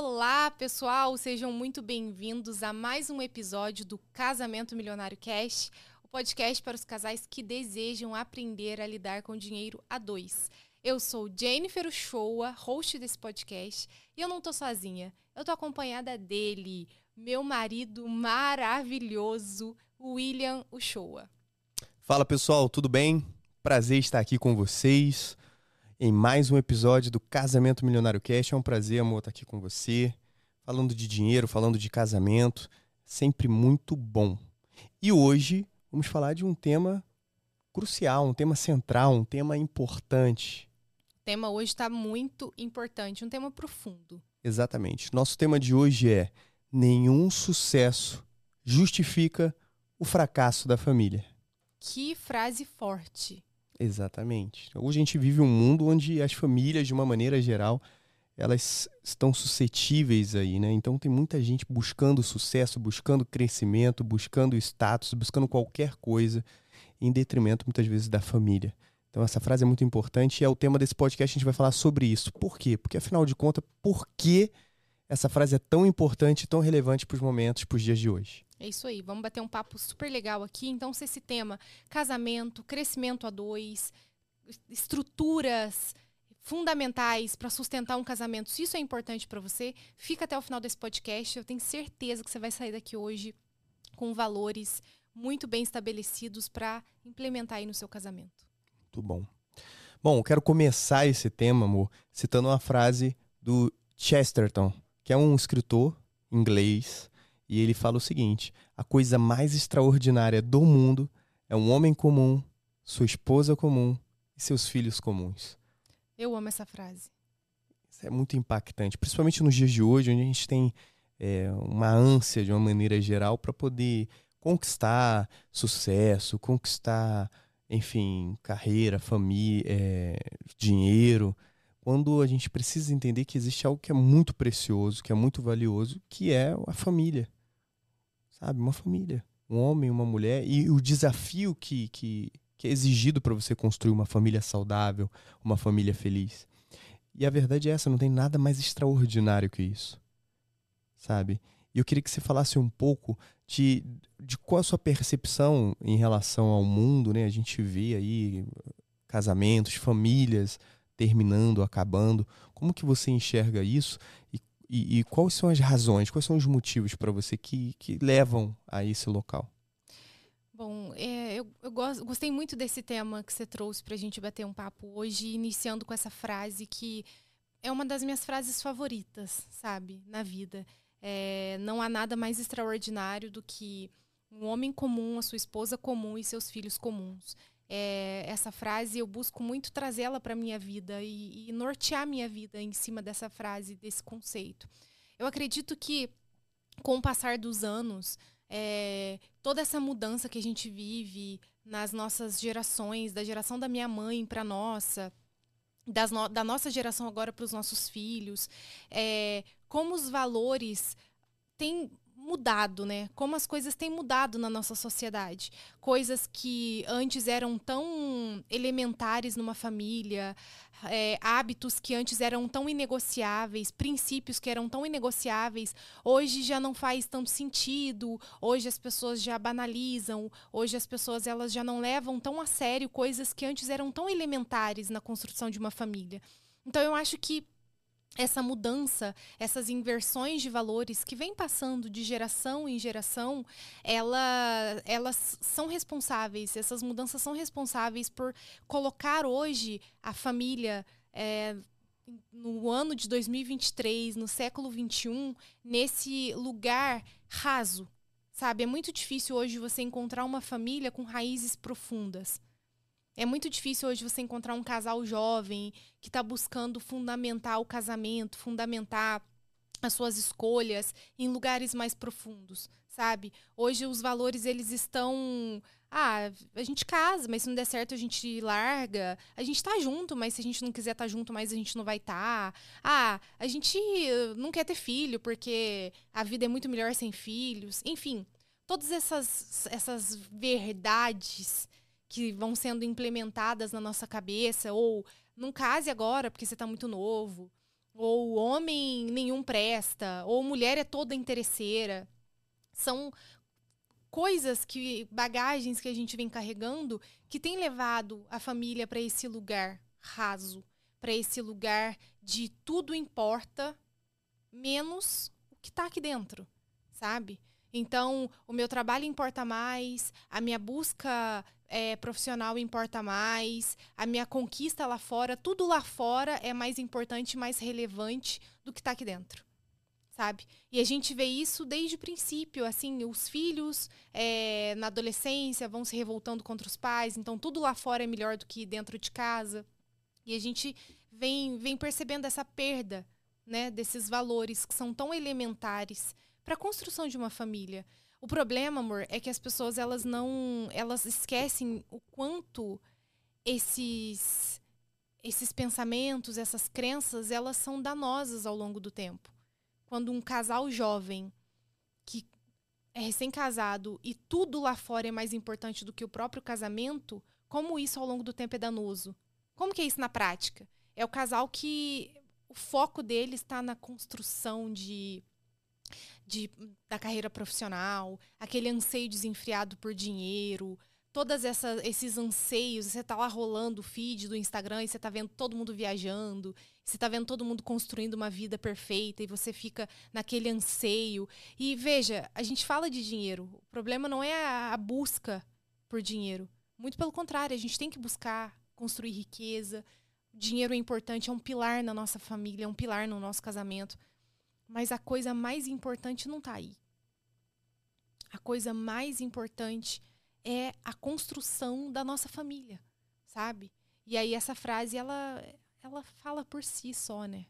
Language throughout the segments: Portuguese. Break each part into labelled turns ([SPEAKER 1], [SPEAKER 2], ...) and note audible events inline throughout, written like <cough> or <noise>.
[SPEAKER 1] Olá, pessoal, sejam muito bem-vindos a mais um episódio do Casamento Milionário Cast, o podcast para os casais que desejam aprender a lidar com dinheiro a dois. Eu sou Jennifer Uchoa, host desse podcast, e eu não tô sozinha. Eu tô acompanhada dele, meu marido maravilhoso, William Uchoa.
[SPEAKER 2] Fala, pessoal, tudo bem? Prazer estar aqui com vocês em mais um episódio do Casamento Milionário Cast. É um prazer, amor, estar aqui com você, falando de dinheiro, falando de casamento, sempre muito bom. E hoje vamos falar de um tema crucial, um tema central, um tema importante.
[SPEAKER 1] O tema hoje está muito importante, um tema profundo.
[SPEAKER 2] Exatamente. Nosso tema de hoje é: nenhum sucesso justifica o fracasso da família.
[SPEAKER 1] Que frase forte.
[SPEAKER 2] Exatamente. Hoje a gente vive um mundo onde as famílias, de uma maneira geral, elas estão suscetíveis aí, né? Então tem muita gente buscando sucesso, buscando crescimento, buscando status, buscando qualquer coisa, em detrimento muitas vezes da família. Então essa frase é muito importante e é o tema desse podcast, a gente vai falar sobre isso. Por quê? Porque afinal de contas, por que essa frase é tão importante tão relevante para os momentos, para os dias de hoje?
[SPEAKER 1] É isso aí, vamos bater um papo super legal aqui. Então, se esse tema, casamento, crescimento a dois, estruturas fundamentais para sustentar um casamento, se isso é importante para você, fica até o final desse podcast. Eu tenho certeza que você vai sair daqui hoje com valores muito bem estabelecidos para implementar aí no seu casamento.
[SPEAKER 2] Muito bom. Bom, eu quero começar esse tema, amor, citando uma frase do Chesterton, que é um escritor inglês e ele fala o seguinte: a coisa mais extraordinária do mundo é um homem comum, sua esposa comum e seus filhos comuns.
[SPEAKER 1] Eu amo essa frase.
[SPEAKER 2] Isso é muito impactante, principalmente nos dias de hoje, onde a gente tem é, uma ânsia, de uma maneira geral, para poder conquistar sucesso, conquistar, enfim, carreira, família, é, dinheiro quando a gente precisa entender que existe algo que é muito precioso, que é muito valioso, que é a família sabe? Uma família. Um homem, uma mulher. E o desafio que, que, que é exigido para você construir uma família saudável, uma família feliz. E a verdade é essa, não tem nada mais extraordinário que isso. Sabe? E eu queria que você falasse um pouco de, de qual a sua percepção em relação ao mundo, né? A gente vê aí casamentos, famílias terminando, acabando. Como que você enxerga isso e e, quais são as razões, quais são os motivos para você que, que levam a esse local?
[SPEAKER 1] Bom, é, eu, eu gostei muito desse tema que você trouxe para a gente bater um papo hoje, iniciando com essa frase que é uma das minhas frases favoritas, sabe, na vida. É, não há nada mais extraordinário do que um homem comum, a sua esposa comum e seus filhos comuns é, essa frase, eu busco muito trazê-la para minha vida e, e nortear minha vida em cima dessa frase, desse conceito. Eu acredito que, com o passar dos anos, é, toda essa mudança que a gente vive nas nossas gerações, da geração da minha mãe para nossa, no, da nossa geração agora para os nossos filhos, é, como os valores têm mudado, né? Como as coisas têm mudado na nossa sociedade. Coisas que antes eram tão elementares numa família, é, hábitos que antes eram tão inegociáveis, princípios que eram tão inegociáveis, hoje já não faz tanto sentido. Hoje as pessoas já banalizam. Hoje as pessoas elas já não levam tão a sério coisas que antes eram tão elementares na construção de uma família. Então eu acho que essa mudança, essas inversões de valores que vem passando de geração em geração, ela, elas são responsáveis, essas mudanças são responsáveis por colocar hoje a família é, no ano de 2023, no século 21, nesse lugar raso. Sabe, é muito difícil hoje você encontrar uma família com raízes profundas. É muito difícil hoje você encontrar um casal jovem que está buscando fundamentar o casamento, fundamentar as suas escolhas em lugares mais profundos, sabe? Hoje os valores eles estão ah, a gente casa, mas se não der certo a gente larga. A gente tá junto, mas se a gente não quiser estar tá junto, mais a gente não vai estar. Tá. Ah, a gente não quer ter filho porque a vida é muito melhor sem filhos. Enfim, todas essas essas verdades que vão sendo implementadas na nossa cabeça, ou não case agora porque você está muito novo, ou homem nenhum presta, ou mulher é toda interesseira. São coisas que bagagens que a gente vem carregando que tem levado a família para esse lugar raso, para esse lugar de tudo importa menos o que está aqui dentro, sabe? Então, o meu trabalho importa mais, a minha busca é, profissional importa mais, a minha conquista lá fora, tudo lá fora é mais importante, mais relevante do que está aqui dentro sabe? E a gente vê isso desde o princípio, assim, os filhos é, na adolescência vão se revoltando contra os pais, então tudo lá fora é melhor do que dentro de casa. E a gente vem, vem percebendo essa perda, né, desses valores que são tão elementares para a construção de uma família. O problema, amor, é que as pessoas elas não, elas esquecem o quanto esses esses pensamentos, essas crenças, elas são danosas ao longo do tempo quando um casal jovem que é recém-casado e tudo lá fora é mais importante do que o próprio casamento, como isso ao longo do tempo é danoso? Como que é isso na prática? É o casal que o foco dele está na construção de, de da carreira profissional, aquele anseio desenfreado por dinheiro, todos esses anseios, você tá lá rolando o feed do Instagram e você tá vendo todo mundo viajando, você tá vendo todo mundo construindo uma vida perfeita e você fica naquele anseio. E veja, a gente fala de dinheiro. O problema não é a, a busca por dinheiro. Muito pelo contrário, a gente tem que buscar construir riqueza. O dinheiro é importante, é um pilar na nossa família, é um pilar no nosso casamento. Mas a coisa mais importante não está aí. A coisa mais importante é a construção da nossa família, sabe? E aí essa frase ela ela fala por si só, né?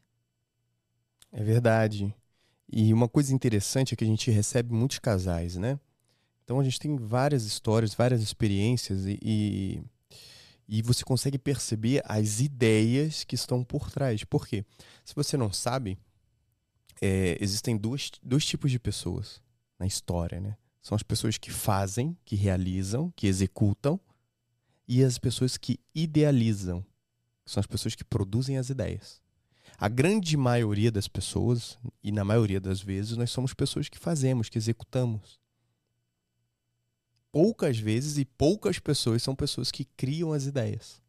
[SPEAKER 2] É verdade. E uma coisa interessante é que a gente recebe muitos casais, né? Então a gente tem várias histórias, várias experiências e, e, e você consegue perceber as ideias que estão por trás. Por quê? Se você não sabe, é, existem dois, dois tipos de pessoas na história, né? São as pessoas que fazem, que realizam, que executam, e as pessoas que idealizam, que são as pessoas que produzem as ideias. A grande maioria das pessoas, e na maioria das vezes, nós somos pessoas que fazemos, que executamos. Poucas vezes e poucas pessoas são pessoas que criam as ideias.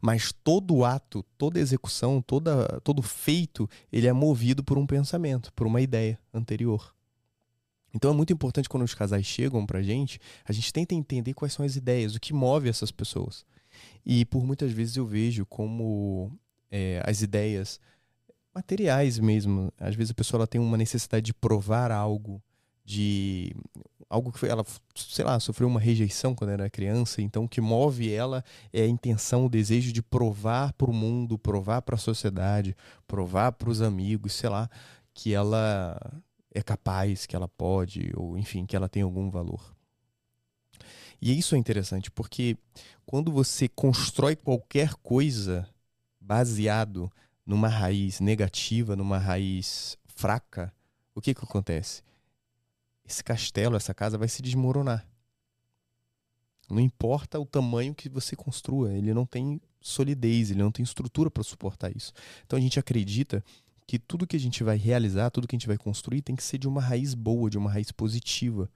[SPEAKER 2] Mas todo ato, toda execução, toda, todo feito, ele é movido por um pensamento, por uma ideia anterior. Então é muito importante quando os casais chegam pra gente, a gente tenta entender quais são as ideias, o que move essas pessoas. E por muitas vezes eu vejo como é, as ideias materiais mesmo, às vezes a pessoa ela tem uma necessidade de provar algo, de algo que ela, sei lá, sofreu uma rejeição quando era criança, então o que move ela é a intenção, o desejo de provar para o mundo, provar para a sociedade, provar para os amigos, sei lá, que ela é capaz, que ela pode, ou enfim, que ela tem algum valor. E isso é interessante, porque quando você constrói qualquer coisa baseado numa raiz negativa, numa raiz fraca, o que, que acontece? Esse castelo, essa casa vai se desmoronar. Não importa o tamanho que você construa, ele não tem solidez, ele não tem estrutura para suportar isso. Então a gente acredita que tudo que a gente vai realizar, tudo que a gente vai construir tem que ser de uma raiz boa, de uma raiz positiva,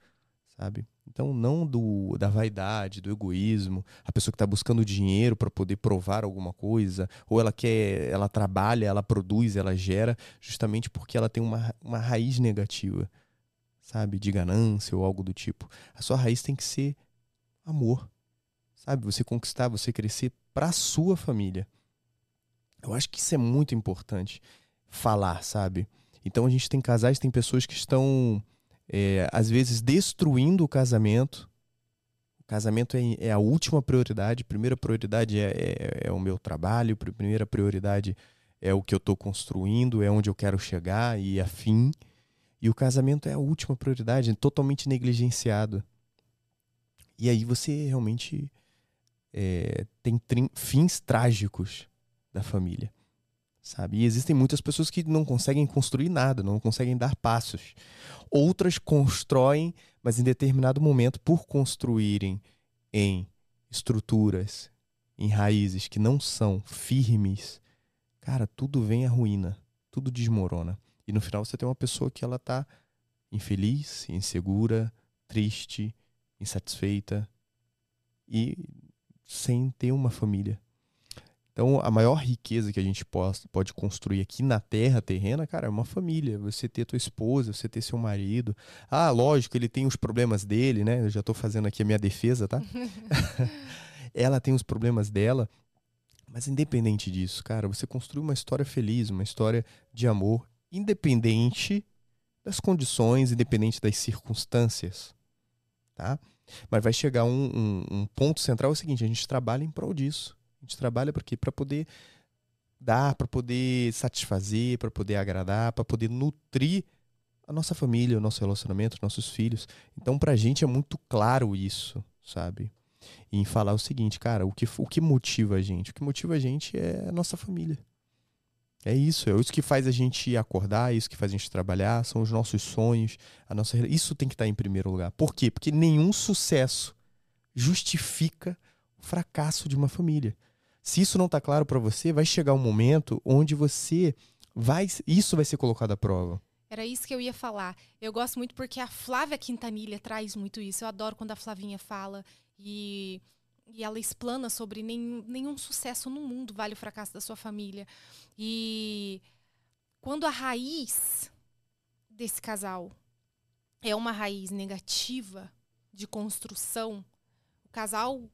[SPEAKER 2] sabe? Então, não do da vaidade, do egoísmo, a pessoa que está buscando dinheiro para poder provar alguma coisa, ou ela quer, ela trabalha, ela produz, ela gera, justamente porque ela tem uma, uma raiz negativa, sabe? De ganância ou algo do tipo. A sua raiz tem que ser amor, sabe? Você conquistar, você crescer para a sua família. Eu acho que isso é muito importante falar, sabe? Então a gente tem casais, tem pessoas que estão, é, às vezes, destruindo o casamento. O casamento é, é a última prioridade. Primeira prioridade é, é, é o meu trabalho, primeira prioridade é o que eu estou construindo, é onde eu quero chegar e afim. E o casamento é a última prioridade, é totalmente negligenciado. E aí você realmente é, tem fins trágicos da família sabe? E existem muitas pessoas que não conseguem construir nada, não conseguem dar passos. Outras constroem, mas em determinado momento, por construírem em estruturas, em raízes que não são firmes, cara, tudo vem a ruína, tudo desmorona. E no final você tem uma pessoa que ela tá infeliz, insegura, triste, insatisfeita e sem ter uma família. Então, a maior riqueza que a gente pode construir aqui na terra terrena, cara, é uma família. Você ter tua esposa, você ter seu marido. Ah, lógico, ele tem os problemas dele, né? Eu já tô fazendo aqui a minha defesa, tá? <laughs> Ela tem os problemas dela. Mas independente disso, cara, você construi uma história feliz, uma história de amor, independente das condições, independente das circunstâncias, tá? Mas vai chegar um, um, um ponto central, é o seguinte, a gente trabalha em prol disso. A gente trabalha para quê? Para poder dar, para poder satisfazer, para poder agradar, para poder nutrir a nossa família, o nosso relacionamento, os nossos filhos. Então, para a gente é muito claro isso, sabe? E em falar o seguinte, cara, o que, o que motiva a gente? O que motiva a gente é a nossa família. É isso, é isso que faz a gente acordar, é isso que faz a gente trabalhar, são os nossos sonhos, a nossa isso tem que estar em primeiro lugar. Por quê? Porque nenhum sucesso justifica o fracasso de uma família. Se isso não está claro para você, vai chegar um momento onde você vai. Isso vai ser colocado à prova.
[SPEAKER 1] Era isso que eu ia falar. Eu gosto muito porque a Flávia Quintanilha traz muito isso. Eu adoro quando a Flavinha fala e, e ela explana sobre nenhum, nenhum sucesso no mundo vale o fracasso da sua família. E quando a raiz desse casal é uma raiz negativa de construção, o casal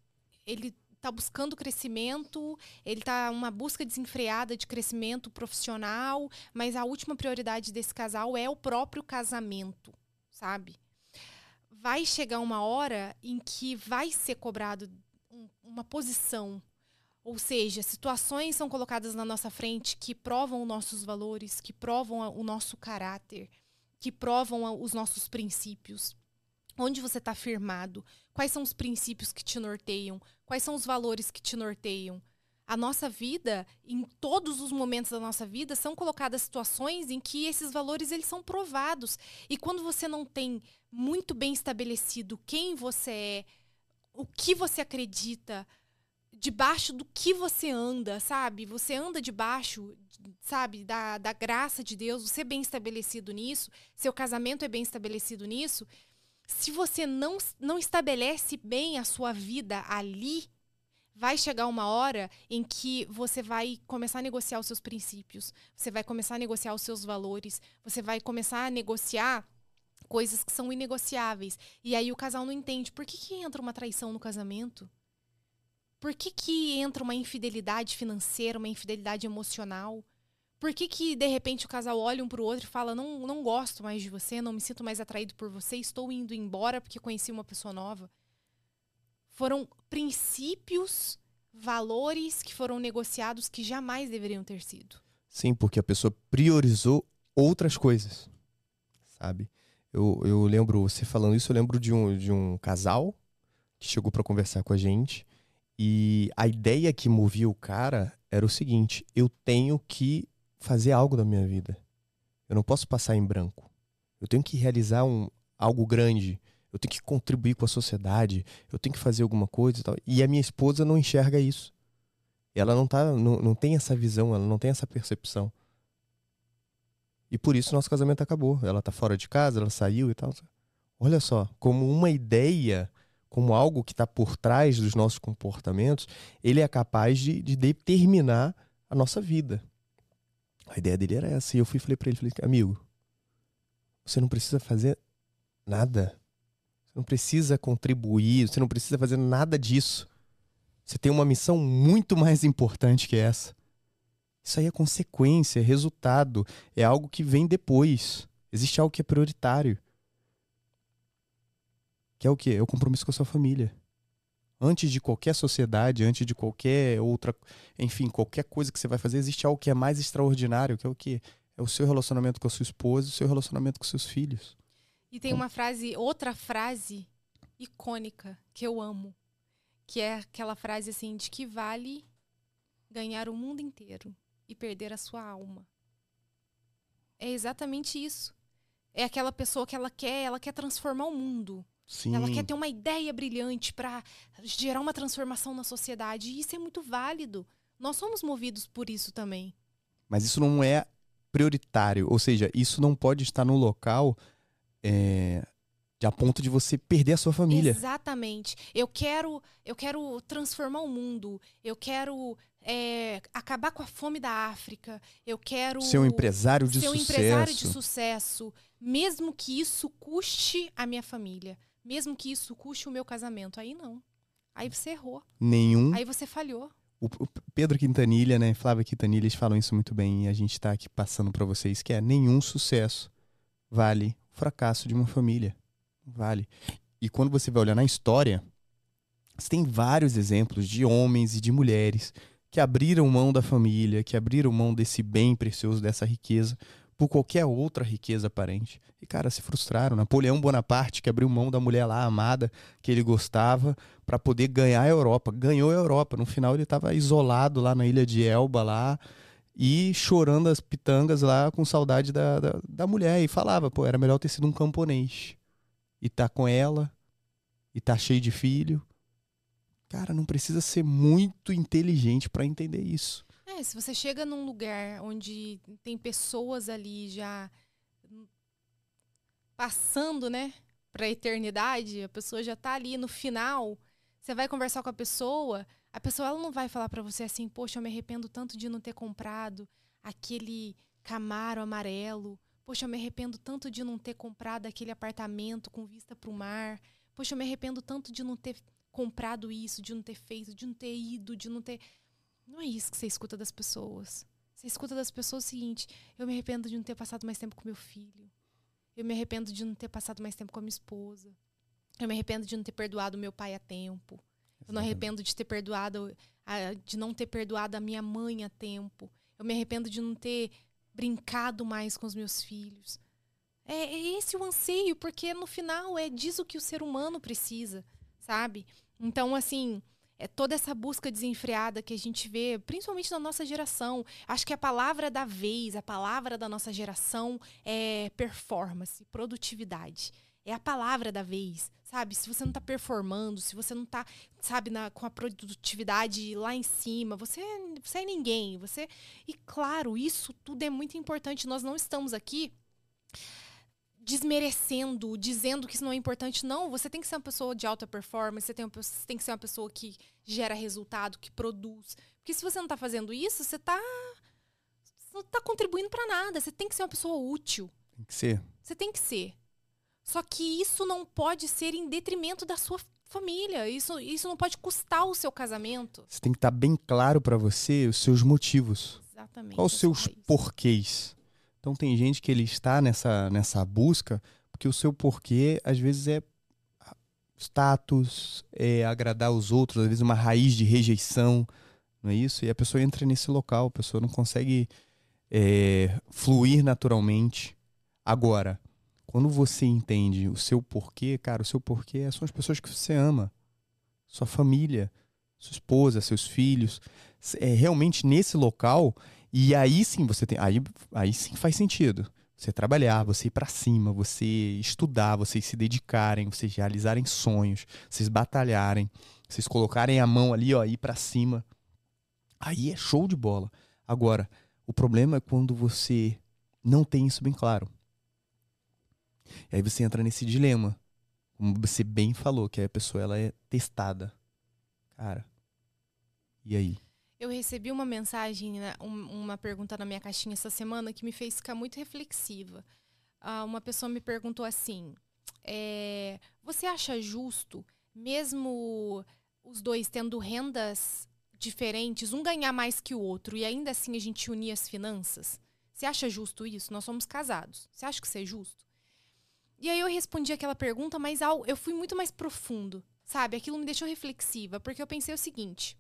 [SPEAKER 1] ele está buscando crescimento, ele está uma busca desenfreada de crescimento profissional, mas a última prioridade desse casal é o próprio casamento, sabe? Vai chegar uma hora em que vai ser cobrado uma posição, ou seja, situações são colocadas na nossa frente que provam os nossos valores, que provam o nosso caráter, que provam os nossos princípios. Onde você está firmado? Quais são os princípios que te norteiam? Quais são os valores que te norteiam? A nossa vida, em todos os momentos da nossa vida, são colocadas situações em que esses valores eles são provados. E quando você não tem muito bem estabelecido quem você é, o que você acredita, debaixo do que você anda, sabe? Você anda debaixo, sabe, da, da graça de Deus, você é bem estabelecido nisso, seu casamento é bem estabelecido nisso, se você não, não estabelece bem a sua vida ali, vai chegar uma hora em que você vai começar a negociar os seus princípios, você vai começar a negociar os seus valores, você vai começar a negociar coisas que são inegociáveis. E aí o casal não entende por que, que entra uma traição no casamento? Por que, que entra uma infidelidade financeira, uma infidelidade emocional? Por que, que, de repente, o casal olha um pro outro e fala: não, não gosto mais de você, não me sinto mais atraído por você, estou indo embora porque conheci uma pessoa nova? Foram princípios, valores que foram negociados que jamais deveriam ter sido.
[SPEAKER 2] Sim, porque a pessoa priorizou outras coisas, sabe? Eu, eu lembro, você falando isso, eu lembro de um, de um casal que chegou para conversar com a gente e a ideia que movia o cara era o seguinte: eu tenho que fazer algo da minha vida. Eu não posso passar em branco. Eu tenho que realizar um, algo grande. Eu tenho que contribuir com a sociedade. Eu tenho que fazer alguma coisa e tal. E a minha esposa não enxerga isso. Ela não, tá, não, não tem essa visão, ela não tem essa percepção. E por isso nosso casamento acabou. Ela tá fora de casa, ela saiu e tal. Olha só, como uma ideia, como algo que está por trás dos nossos comportamentos, ele é capaz de, de determinar a nossa vida. A ideia dele era essa. E eu fui falei para ele, falei, amigo, você não precisa fazer nada. Você não precisa contribuir, você não precisa fazer nada disso. Você tem uma missão muito mais importante que essa. Isso aí é consequência, é resultado, é algo que vem depois. Existe algo que é prioritário. Que é o quê? É o compromisso com a sua família antes de qualquer sociedade, antes de qualquer outra, enfim, qualquer coisa que você vai fazer, existe algo que é mais extraordinário, que é o que é o seu relacionamento com a sua esposa, o seu relacionamento com seus filhos.
[SPEAKER 1] E tem uma frase, outra frase icônica que eu amo, que é aquela frase assim de que vale ganhar o mundo inteiro e perder a sua alma. É exatamente isso. É aquela pessoa que ela quer, ela quer transformar o mundo.
[SPEAKER 2] Sim.
[SPEAKER 1] Ela quer ter uma ideia brilhante para gerar uma transformação na sociedade. E isso é muito válido. Nós somos movidos por isso também.
[SPEAKER 2] Mas isso não é prioritário, ou seja, isso não pode estar no local é, de a ponto de você perder a sua família.
[SPEAKER 1] Exatamente. Eu quero, eu quero transformar o mundo. Eu quero é, acabar com a fome da África. Eu quero
[SPEAKER 2] ser um empresário de
[SPEAKER 1] ser
[SPEAKER 2] sucesso.
[SPEAKER 1] um empresário de sucesso, mesmo que isso custe a minha família, mesmo que isso custe o meu casamento. Aí não. Aí você errou.
[SPEAKER 2] Nenhum.
[SPEAKER 1] Aí você falhou.
[SPEAKER 2] O, o Pedro Quintanilha, né, Flávia Quintanilha, eles falam isso muito bem e a gente está aqui passando para vocês que é nenhum sucesso vale o fracasso de uma família. Vale. E quando você vai olhar na história, você tem vários exemplos de homens e de mulheres que abriram mão da família, que abriram mão desse bem precioso, dessa riqueza, por qualquer outra riqueza aparente. E, cara, se frustraram. Napoleão Bonaparte, que abriu mão da mulher lá amada, que ele gostava, para poder ganhar a Europa. Ganhou a Europa. No final, ele estava isolado lá na ilha de Elba, lá, e chorando as pitangas lá, com saudade da, da, da mulher. E falava, pô, era melhor ter sido um camponês. E tá com ela, e tá cheio de filho, Cara, não precisa ser muito inteligente para entender isso.
[SPEAKER 1] É, se você chega num lugar onde tem pessoas ali já passando, né, para a eternidade, a pessoa já tá ali no final, você vai conversar com a pessoa, a pessoa ela não vai falar para você assim, poxa, eu me arrependo tanto de não ter comprado aquele Camaro amarelo. Poxa, eu me arrependo tanto de não ter comprado aquele apartamento com vista para o mar. Poxa, eu me arrependo tanto de não ter comprado isso, de não ter feito, de não ter ido, de não ter. Não é isso que você escuta das pessoas. Você escuta das pessoas o seguinte: eu me arrependo de não ter passado mais tempo com meu filho. Eu me arrependo de não ter passado mais tempo com a minha esposa. Eu me arrependo de não ter perdoado meu pai a tempo. Eu não arrependo de ter perdoado, de não ter perdoado a minha mãe a tempo. Eu me arrependo de não ter brincado mais com os meus filhos. É, é esse o anseio, porque no final é disso que o ser humano precisa sabe? Então, assim, é toda essa busca desenfreada que a gente vê, principalmente na nossa geração. Acho que a palavra da vez, a palavra da nossa geração é performance, produtividade. É a palavra da vez, sabe? Se você não está performando, se você não está, sabe, na, com a produtividade lá em cima, você, você é ninguém. Você E claro, isso tudo é muito importante. Nós não estamos aqui desmerecendo, dizendo que isso não é importante. Não, você tem que ser uma pessoa de alta performance, você tem, uma, você tem que ser uma pessoa que gera resultado, que produz. Porque se você não está fazendo isso, você está não está contribuindo para nada. Você tem que ser uma pessoa útil.
[SPEAKER 2] Tem que ser.
[SPEAKER 1] Você tem que ser. Só que isso não pode ser em detrimento da sua família. Isso, isso não pode custar o seu casamento.
[SPEAKER 2] Você tem que estar tá bem claro para você os seus motivos.
[SPEAKER 1] Exatamente.
[SPEAKER 2] Quais os seus porquês? Então tem gente que ele está nessa, nessa busca porque o seu porquê às vezes é status, é agradar os outros, às vezes uma raiz de rejeição, não é isso? E a pessoa entra nesse local, a pessoa não consegue é, fluir naturalmente. Agora, quando você entende o seu porquê, cara, o seu porquê são as pessoas que você ama, sua família, sua esposa, seus filhos. É realmente nesse local e aí sim você tem. Aí, aí sim faz sentido. Você trabalhar, você ir para cima, você estudar, vocês se dedicarem, vocês realizarem sonhos, vocês batalharem, vocês colocarem a mão ali, ó, ir para cima. Aí é show de bola. Agora, o problema é quando você não tem isso bem claro. E aí você entra nesse dilema. Como você bem falou, que a pessoa ela é testada. Cara, e aí?
[SPEAKER 1] Eu recebi uma mensagem, né, uma pergunta na minha caixinha essa semana que me fez ficar muito reflexiva. Uh, uma pessoa me perguntou assim: é, Você acha justo, mesmo os dois tendo rendas diferentes, um ganhar mais que o outro e ainda assim a gente unir as finanças? Você acha justo isso? Nós somos casados. Você acha que isso é justo? E aí eu respondi aquela pergunta, mas eu fui muito mais profundo, sabe? Aquilo me deixou reflexiva, porque eu pensei o seguinte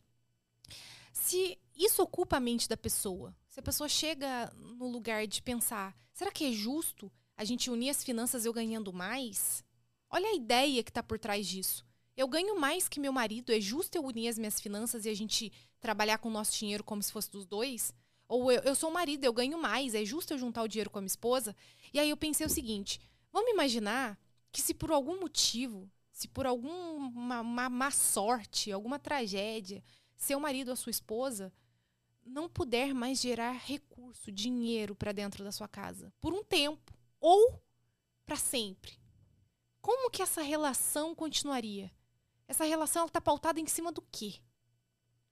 [SPEAKER 1] se isso ocupa a mente da pessoa, se a pessoa chega no lugar de pensar, será que é justo a gente unir as finanças eu ganhando mais? Olha a ideia que está por trás disso. Eu ganho mais que meu marido, é justo eu unir as minhas finanças e a gente trabalhar com o nosso dinheiro como se fosse dos dois? Ou eu, eu sou o marido, eu ganho mais, é justo eu juntar o dinheiro com a minha esposa? E aí eu pensei o seguinte: vamos imaginar que se por algum motivo, se por alguma má sorte, alguma tragédia, seu marido ou sua esposa não puder mais gerar recurso, dinheiro para dentro da sua casa, por um tempo ou para sempre, como que essa relação continuaria? Essa relação está pautada em cima do quê?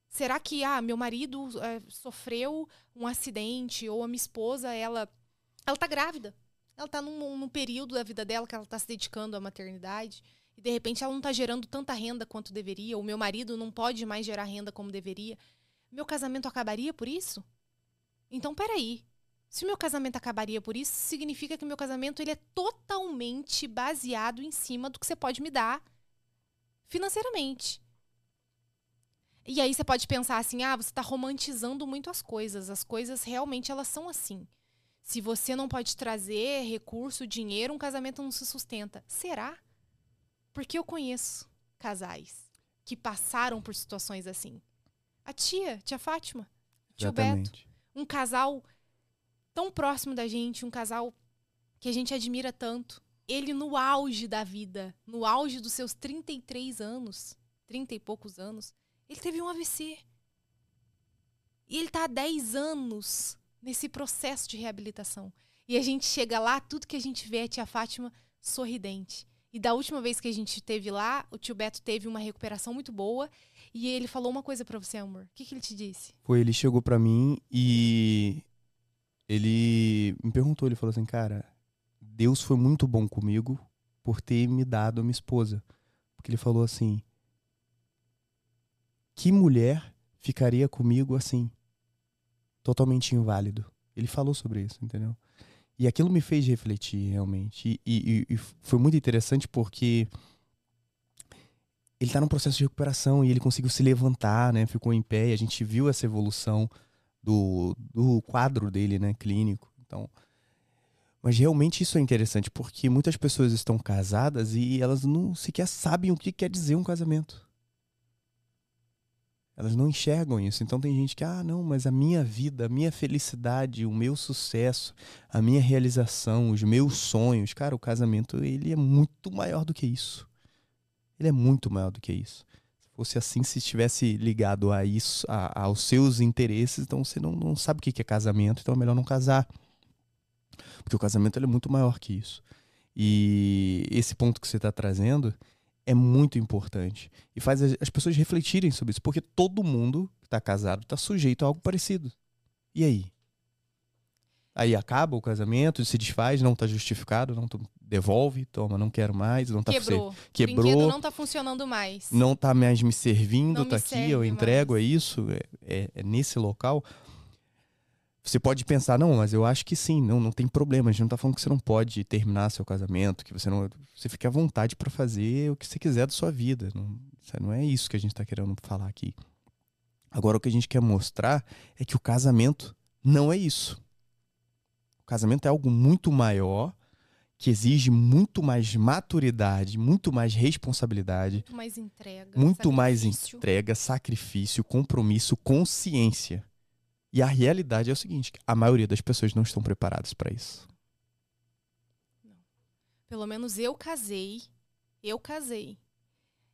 [SPEAKER 1] Será que ah, meu marido é, sofreu um acidente ou a minha esposa ela ela está grávida? Ela está num, num, período da vida dela que ela está se dedicando à maternidade e de repente ela não está gerando tanta renda quanto deveria, ou meu marido não pode mais gerar renda como deveria. Meu casamento acabaria por isso? Então, peraí. Se o meu casamento acabaria por isso, significa que o meu casamento ele é totalmente baseado em cima do que você pode me dar financeiramente. E aí você pode pensar assim: ah, você está romantizando muito as coisas. As coisas realmente elas são assim. Se você não pode trazer recurso, dinheiro, um casamento não se sustenta. Será? Porque eu conheço casais que passaram por situações assim. A tia, tia Fátima, tio. Beto. Um casal tão próximo da gente, um casal que a gente admira tanto. Ele no auge da vida, no auge dos seus 33 anos, 30 e poucos anos, ele teve um AVC. E ele está há 10 anos nesse processo de reabilitação. E a gente chega lá, tudo que a gente vê é a tia Fátima sorridente. E da última vez que a gente teve lá, o tio Beto teve uma recuperação muito boa. E ele falou uma coisa para você, amor. O que, que ele te disse?
[SPEAKER 2] Foi, ele chegou para mim e ele me perguntou, ele falou assim, cara, Deus foi muito bom comigo por ter me dado a minha esposa. Porque ele falou assim, que mulher ficaria comigo assim, totalmente inválido? Ele falou sobre isso, entendeu? E aquilo me fez refletir realmente. E, e, e foi muito interessante porque ele está num processo de recuperação e ele conseguiu se levantar, né? Ficou em pé e a gente viu essa evolução do, do quadro dele, né? Clínico. Então, mas realmente isso é interessante porque muitas pessoas estão casadas e elas não sequer sabem o que quer dizer um casamento. Elas não enxergam isso. Então tem gente que, ah, não, mas a minha vida, a minha felicidade, o meu sucesso, a minha realização, os meus sonhos, cara, o casamento ele é muito maior do que isso. Ele é muito maior do que isso. Se fosse assim, se estivesse ligado a isso, a, aos seus interesses, então você não, não sabe o que é casamento, então é melhor não casar. Porque o casamento é muito maior que isso. E esse ponto que você está trazendo é muito importante e faz as pessoas refletirem sobre isso, porque todo mundo que está casado está sujeito a algo parecido. E aí? Aí acaba o casamento, se desfaz, não está justificado, não devolve, toma, não quero mais, não está
[SPEAKER 1] quebrou, quebrou, não está funcionando mais,
[SPEAKER 2] não está mais me servindo, está aqui, eu entrego, mais. é isso, é, é, é nesse local. Você pode pensar, não, mas eu acho que sim, não, não tem problema. A gente não tá falando que você não pode terminar seu casamento, que você não. Você fica à vontade para fazer o que você quiser da sua vida. Não, não é isso que a gente tá querendo falar aqui. Agora, o que a gente quer mostrar é que o casamento não é isso. O casamento é algo muito maior, que exige muito mais maturidade, muito mais responsabilidade.
[SPEAKER 1] Muito mais entrega.
[SPEAKER 2] Muito sacrifício. mais entrega, sacrifício, compromisso, consciência. E a realidade é o seguinte: a maioria das pessoas não estão preparadas para isso.
[SPEAKER 1] Não. Pelo menos eu casei, eu casei,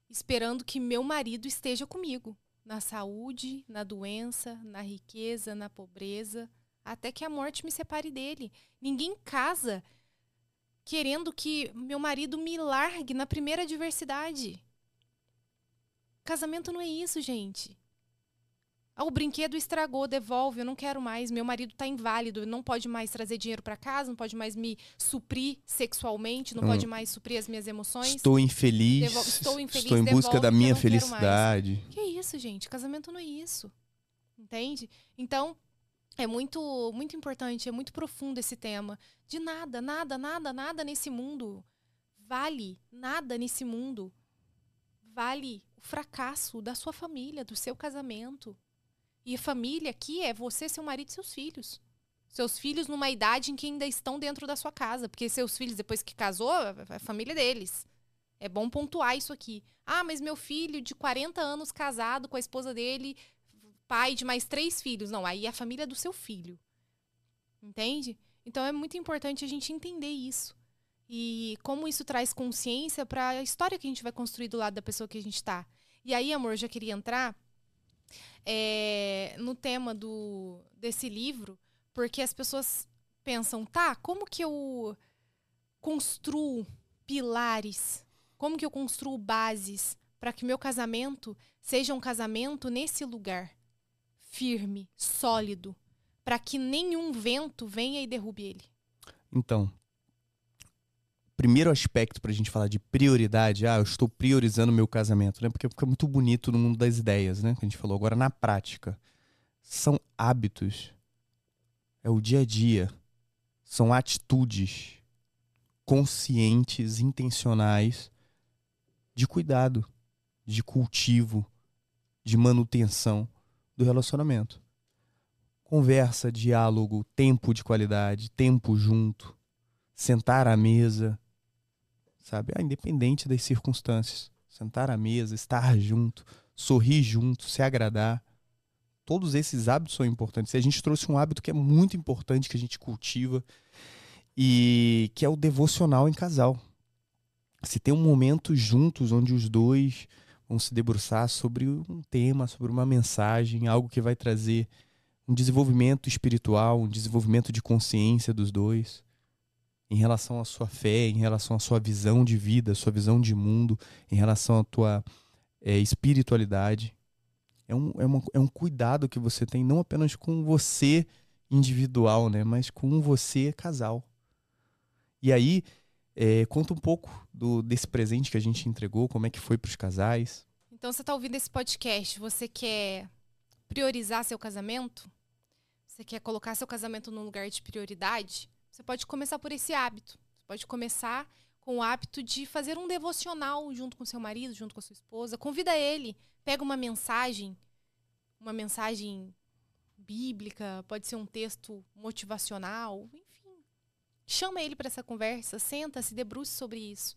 [SPEAKER 1] esperando que meu marido esteja comigo na saúde, na doença, na riqueza, na pobreza, até que a morte me separe dele. Ninguém casa querendo que meu marido me largue na primeira adversidade. Casamento não é isso, gente. Ah, o brinquedo estragou, devolve, eu não quero mais. Meu marido está inválido, não pode mais trazer dinheiro para casa, não pode mais me suprir sexualmente, não hum. pode mais suprir as minhas emoções.
[SPEAKER 2] Estou infeliz. estou infeliz. Estou em busca devolve, da minha felicidade.
[SPEAKER 1] Que isso, gente? Casamento não é isso. Entende? Então, é muito muito importante, é muito profundo esse tema. De nada, nada, nada, nada nesse mundo vale nada nesse mundo. Vale o fracasso da sua família, do seu casamento. E família aqui é você, seu marido e seus filhos. Seus filhos numa idade em que ainda estão dentro da sua casa. Porque seus filhos, depois que casou, é família deles. É bom pontuar isso aqui. Ah, mas meu filho de 40 anos casado com a esposa dele, pai de mais três filhos. Não, aí é a família do seu filho. Entende? Então é muito importante a gente entender isso. E como isso traz consciência para a história que a gente vai construir do lado da pessoa que a gente está. E aí, amor, já queria entrar é, no tema do, desse livro, porque as pessoas pensam, tá, como que eu construo pilares? Como que eu construo bases para que meu casamento seja um casamento nesse lugar firme, sólido, para que nenhum vento venha e derrube ele?
[SPEAKER 2] Então, primeiro aspecto para a gente falar de prioridade, ah, eu estou priorizando meu casamento, né? Porque fica muito bonito no mundo das ideias, né? Que a gente falou agora na prática. São hábitos. É o dia a dia. São atitudes conscientes, intencionais de cuidado, de cultivo, de manutenção do relacionamento. Conversa, diálogo, tempo de qualidade, tempo junto, sentar à mesa, sabe? Ah, independente das circunstâncias. Sentar à mesa, estar junto, sorrir junto, se agradar. Todos esses hábitos são importantes. E a gente trouxe um hábito que é muito importante, que a gente cultiva, e que é o devocional em casal. Se tem um momento juntos onde os dois vão se debruçar sobre um tema, sobre uma mensagem, algo que vai trazer um desenvolvimento espiritual, um desenvolvimento de consciência dos dois em relação à sua fé, em relação à sua visão de vida, sua visão de mundo, em relação à tua é, espiritualidade. É um, é, uma, é um cuidado que você tem não apenas com você individual, né, mas com você casal. E aí, é, conta um pouco do, desse presente que a gente entregou, como é que foi para os casais.
[SPEAKER 1] Então, você está ouvindo esse podcast, você quer priorizar seu casamento? Você quer colocar seu casamento num lugar de prioridade? Você pode começar por esse hábito. Você pode começar com o hábito de fazer um devocional junto com seu marido, junto com a sua esposa. Convida ele, pega uma mensagem, uma mensagem bíblica, pode ser um texto motivacional, enfim. Chama ele para essa conversa, senta, se debruce sobre isso.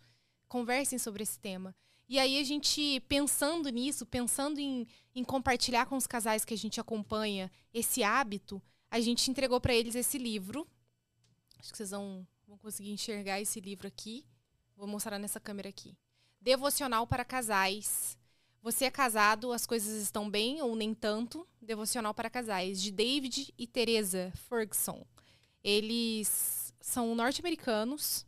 [SPEAKER 1] Conversem sobre esse tema. E aí a gente, pensando nisso, pensando em, em compartilhar com os casais que a gente acompanha esse hábito, a gente entregou para eles esse livro, Acho que vocês vão, vão conseguir enxergar esse livro aqui. Vou mostrar nessa câmera aqui. Devocional para casais. Você é casado, as coisas estão bem ou nem tanto? Devocional para casais, de David e Teresa Ferguson. Eles são norte-americanos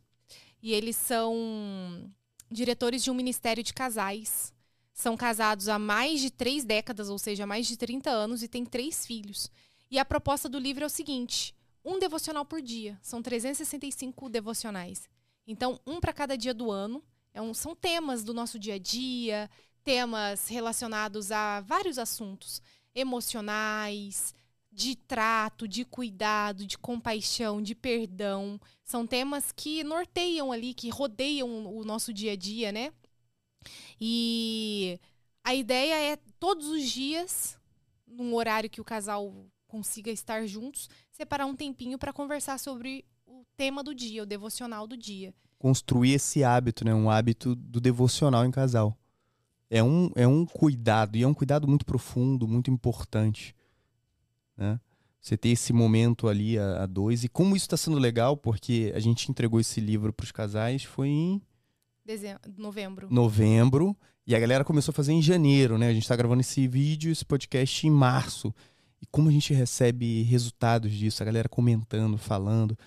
[SPEAKER 1] e eles são diretores de um ministério de casais. São casados há mais de três décadas, ou seja, há mais de 30 anos, e têm três filhos. E a proposta do livro é o seguinte: um devocional por dia. São 365 devocionais. Então, um para cada dia do ano. É um, são temas do nosso dia a dia, temas relacionados a vários assuntos emocionais, de trato, de cuidado, de compaixão, de perdão. São temas que norteiam ali, que rodeiam o nosso dia a dia, né? E a ideia é todos os dias, num horário que o casal consiga estar juntos, separar um tempinho para conversar sobre o tema do dia, o devocional do dia.
[SPEAKER 2] Construir esse hábito, né? Um hábito do devocional em casal. É um, é um cuidado, e é um cuidado muito profundo, muito importante. Né? Você ter esse momento ali a, a dois. E como isso está sendo legal, porque a gente entregou esse livro para os casais, foi em.
[SPEAKER 1] Dezembro, novembro.
[SPEAKER 2] Novembro. E a galera começou a fazer em janeiro, né? A gente está gravando esse vídeo, esse podcast em março. E como a gente recebe resultados disso, a galera comentando, falando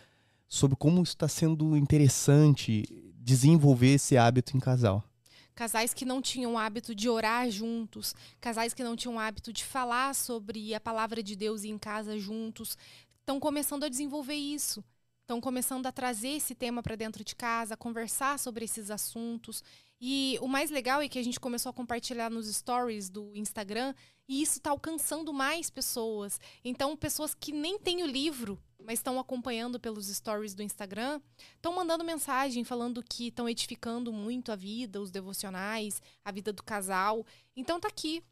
[SPEAKER 2] sobre como está sendo interessante desenvolver esse hábito em casal.
[SPEAKER 1] Casais que não tinham hábito de orar juntos, casais que não tinham hábito de falar sobre a palavra de Deus em casa juntos, estão começando a desenvolver isso. Estão começando a trazer esse tema para dentro de casa, a conversar sobre esses assuntos. E o mais legal é que a gente começou a compartilhar nos stories do Instagram e isso está alcançando mais pessoas. Então, pessoas que nem têm o livro, mas estão acompanhando pelos stories do Instagram, estão mandando mensagem falando que estão edificando muito a vida, os devocionais, a vida do casal. Então, tá aqui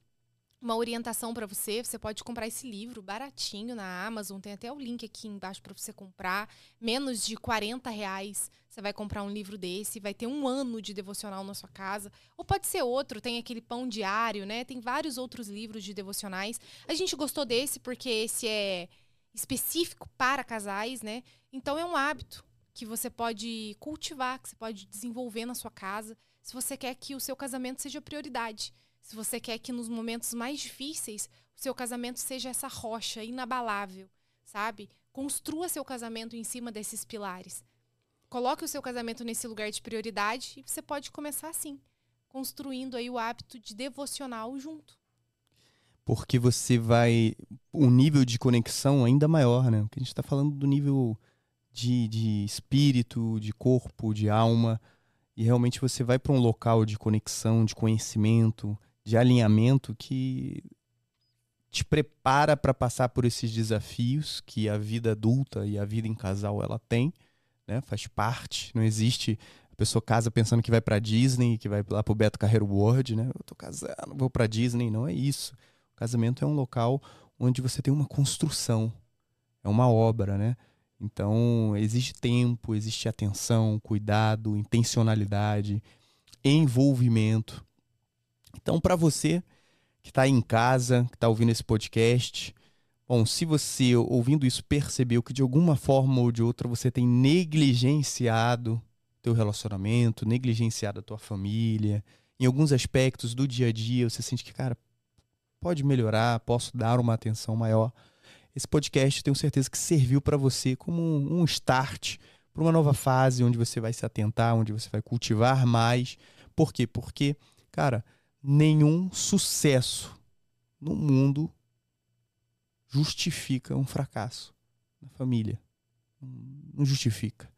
[SPEAKER 1] uma orientação para você. Você pode comprar esse livro baratinho na Amazon. Tem até o link aqui embaixo para você comprar. Menos de 40 reais. Você vai comprar um livro desse, vai ter um ano de devocional na sua casa. Ou pode ser outro, tem aquele pão diário, né? Tem vários outros livros de devocionais. A gente gostou desse porque esse é específico para casais, né? Então é um hábito que você pode cultivar, que você pode desenvolver na sua casa, se você quer que o seu casamento seja prioridade Se você quer que nos momentos mais difíceis o seu casamento seja essa rocha inabalável, sabe? Construa seu casamento em cima desses pilares. Coloque o seu casamento nesse lugar de prioridade e você pode começar assim, construindo aí o hábito de devocional junto.
[SPEAKER 2] Porque você vai. um nível de conexão ainda maior, né? Porque a gente está falando do nível de, de espírito, de corpo, de alma. E realmente você vai para um local de conexão, de conhecimento, de alinhamento que te prepara para passar por esses desafios que a vida adulta e a vida em casal ela tem, né? Faz parte, não existe a pessoa casa pensando que vai para Disney, que vai lá pro Beto Carreiro World, né? Eu tô casando, vou para Disney, não é isso. O casamento é um local onde você tem uma construção, é uma obra, né? Então, existe tempo, existe atenção, cuidado, intencionalidade, envolvimento. Então, para você que está em casa, que está ouvindo esse podcast, bom, se você ouvindo isso percebeu que de alguma forma ou de outra você tem negligenciado teu relacionamento, negligenciado a tua família, em alguns aspectos do dia a dia, você sente que, cara, pode melhorar, posso dar uma atenção maior. Esse podcast tenho certeza que serviu para você como um start para uma nova fase onde você vai se atentar, onde você vai cultivar mais. Por quê? Porque, cara, nenhum sucesso no mundo justifica um fracasso na família. Não justifica.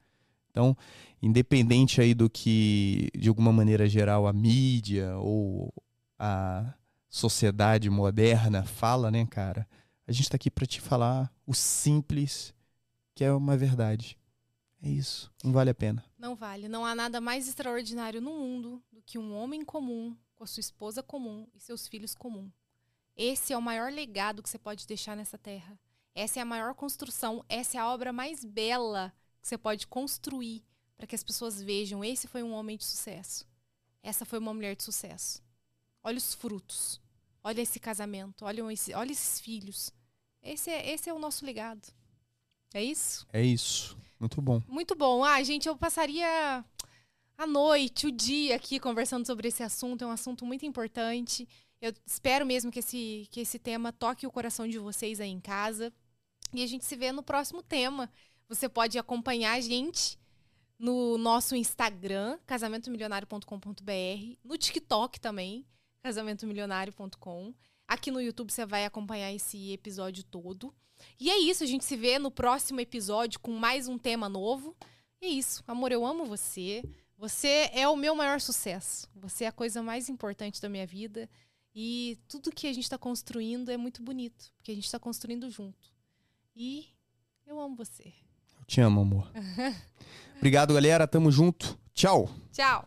[SPEAKER 2] Então, independente aí do que, de alguma maneira geral, a mídia ou a sociedade moderna fala, né, cara? A gente está aqui para te falar o simples, que é uma verdade. É isso. Não vale a pena.
[SPEAKER 1] Não vale. Não há nada mais extraordinário no mundo do que um homem comum com a sua esposa comum e seus filhos comum. Esse é o maior legado que você pode deixar nessa terra. Essa é a maior construção, essa é a obra mais bela que você pode construir para que as pessoas vejam: esse foi um homem de sucesso. Essa foi uma mulher de sucesso. Olha os frutos. Olha esse casamento. Olha, esse, olha esses filhos. Esse é, esse é o nosso legado. É isso?
[SPEAKER 2] É isso. Muito bom.
[SPEAKER 1] Muito bom. Ah, gente, eu passaria a noite, o dia aqui conversando sobre esse assunto. É um assunto muito importante. Eu espero mesmo que esse, que esse tema toque o coração de vocês aí em casa. E a gente se vê no próximo tema. Você pode acompanhar a gente no nosso Instagram, casamentomilionário.com.br, no TikTok também, casamentomilionário.com. Aqui no YouTube você vai acompanhar esse episódio todo. E é isso, a gente se vê no próximo episódio com mais um tema novo. É isso, amor, eu amo você. Você é o meu maior sucesso. Você é a coisa mais importante da minha vida. E tudo que a gente está construindo é muito bonito, porque a gente está construindo junto. E eu amo você.
[SPEAKER 2] Eu te amo, amor. <laughs> Obrigado, galera. Tamo junto. Tchau.
[SPEAKER 1] Tchau.